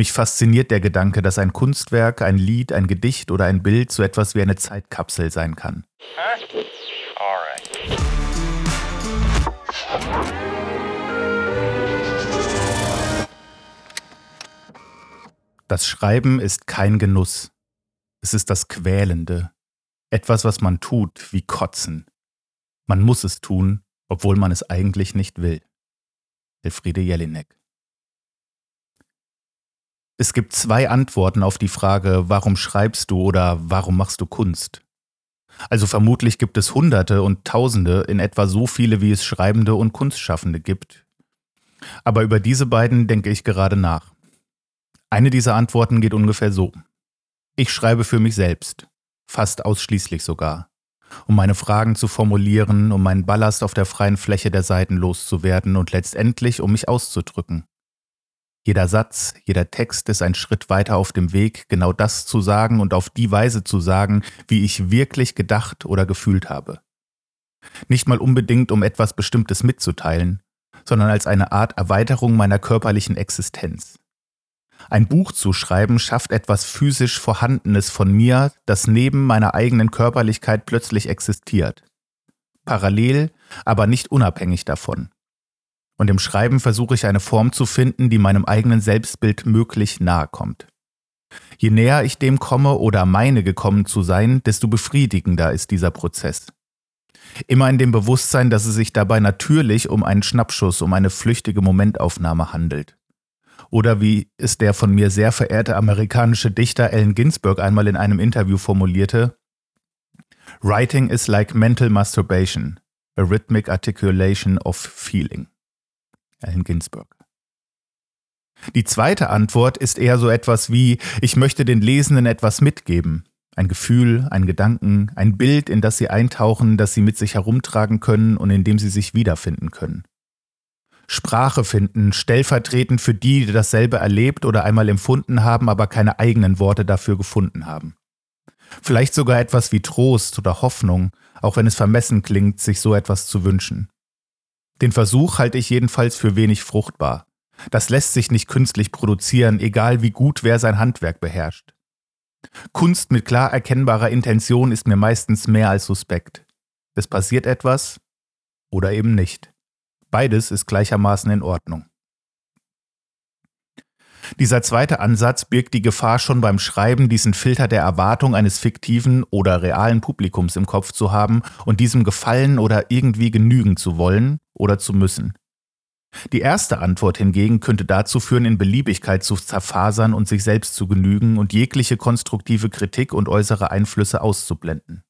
Mich fasziniert der Gedanke, dass ein Kunstwerk, ein Lied, ein Gedicht oder ein Bild so etwas wie eine Zeitkapsel sein kann. Das Schreiben ist kein Genuss. Es ist das Quälende. Etwas, was man tut, wie Kotzen. Man muss es tun, obwohl man es eigentlich nicht will. Elfriede Jelinek es gibt zwei Antworten auf die Frage, warum schreibst du oder warum machst du Kunst? Also vermutlich gibt es Hunderte und Tausende, in etwa so viele, wie es Schreibende und Kunstschaffende gibt. Aber über diese beiden denke ich gerade nach. Eine dieser Antworten geht ungefähr so. Ich schreibe für mich selbst, fast ausschließlich sogar, um meine Fragen zu formulieren, um meinen Ballast auf der freien Fläche der Seiten loszuwerden und letztendlich um mich auszudrücken. Jeder Satz, jeder Text ist ein Schritt weiter auf dem Weg, genau das zu sagen und auf die Weise zu sagen, wie ich wirklich gedacht oder gefühlt habe. Nicht mal unbedingt, um etwas Bestimmtes mitzuteilen, sondern als eine Art Erweiterung meiner körperlichen Existenz. Ein Buch zu schreiben schafft etwas physisch Vorhandenes von mir, das neben meiner eigenen Körperlichkeit plötzlich existiert. Parallel, aber nicht unabhängig davon und im Schreiben versuche ich eine Form zu finden, die meinem eigenen Selbstbild möglich nahe kommt. Je näher ich dem komme oder meine gekommen zu sein, desto befriedigender ist dieser Prozess. Immer in dem Bewusstsein, dass es sich dabei natürlich um einen Schnappschuss, um eine flüchtige Momentaufnahme handelt. Oder wie es der von mir sehr verehrte amerikanische Dichter Allen Ginsberg einmal in einem Interview formulierte, Writing is like mental masturbation, a rhythmic articulation of feeling. Allen Ginsberg. Die zweite Antwort ist eher so etwas wie, ich möchte den Lesenden etwas mitgeben. Ein Gefühl, ein Gedanken, ein Bild, in das sie eintauchen, das sie mit sich herumtragen können und in dem sie sich wiederfinden können. Sprache finden, stellvertretend für die, die dasselbe erlebt oder einmal empfunden haben, aber keine eigenen Worte dafür gefunden haben. Vielleicht sogar etwas wie Trost oder Hoffnung, auch wenn es vermessen klingt, sich so etwas zu wünschen. Den Versuch halte ich jedenfalls für wenig fruchtbar. Das lässt sich nicht künstlich produzieren, egal wie gut wer sein Handwerk beherrscht. Kunst mit klar erkennbarer Intention ist mir meistens mehr als suspekt. Es passiert etwas oder eben nicht. Beides ist gleichermaßen in Ordnung. Dieser zweite Ansatz birgt die Gefahr schon beim Schreiben, diesen Filter der Erwartung eines fiktiven oder realen Publikums im Kopf zu haben und diesem gefallen oder irgendwie genügen zu wollen oder zu müssen. Die erste Antwort hingegen könnte dazu führen, in Beliebigkeit zu zerfasern und sich selbst zu genügen und jegliche konstruktive Kritik und äußere Einflüsse auszublenden.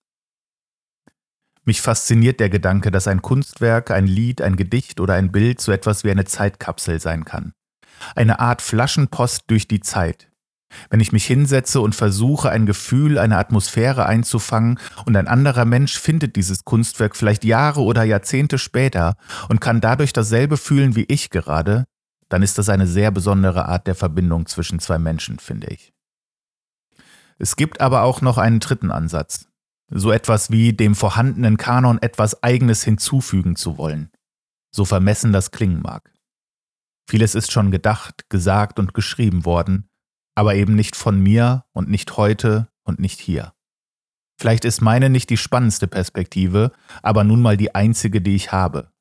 Mich fasziniert der Gedanke, dass ein Kunstwerk, ein Lied, ein Gedicht oder ein Bild so etwas wie eine Zeitkapsel sein kann eine Art Flaschenpost durch die Zeit. Wenn ich mich hinsetze und versuche, ein Gefühl, eine Atmosphäre einzufangen und ein anderer Mensch findet dieses Kunstwerk vielleicht Jahre oder Jahrzehnte später und kann dadurch dasselbe fühlen wie ich gerade, dann ist das eine sehr besondere Art der Verbindung zwischen zwei Menschen, finde ich. Es gibt aber auch noch einen dritten Ansatz. So etwas wie dem vorhandenen Kanon etwas Eigenes hinzufügen zu wollen. So vermessen das klingen mag. Vieles ist schon gedacht, gesagt und geschrieben worden, aber eben nicht von mir und nicht heute und nicht hier. Vielleicht ist meine nicht die spannendste Perspektive, aber nun mal die einzige, die ich habe.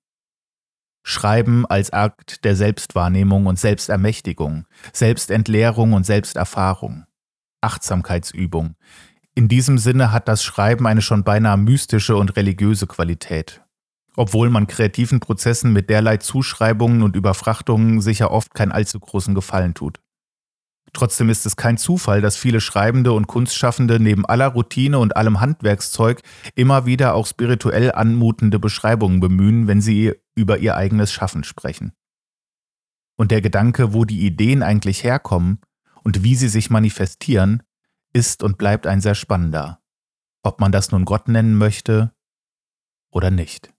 Schreiben als Akt der Selbstwahrnehmung und Selbstermächtigung, Selbstentleerung und Selbsterfahrung, Achtsamkeitsübung. In diesem Sinne hat das Schreiben eine schon beinahe mystische und religiöse Qualität obwohl man kreativen Prozessen mit derlei Zuschreibungen und Überfrachtungen sicher oft keinen allzu großen Gefallen tut. Trotzdem ist es kein Zufall, dass viele Schreibende und Kunstschaffende neben aller Routine und allem Handwerkszeug immer wieder auch spirituell anmutende Beschreibungen bemühen, wenn sie über ihr eigenes Schaffen sprechen. Und der Gedanke, wo die Ideen eigentlich herkommen und wie sie sich manifestieren, ist und bleibt ein sehr spannender. Ob man das nun Gott nennen möchte oder nicht.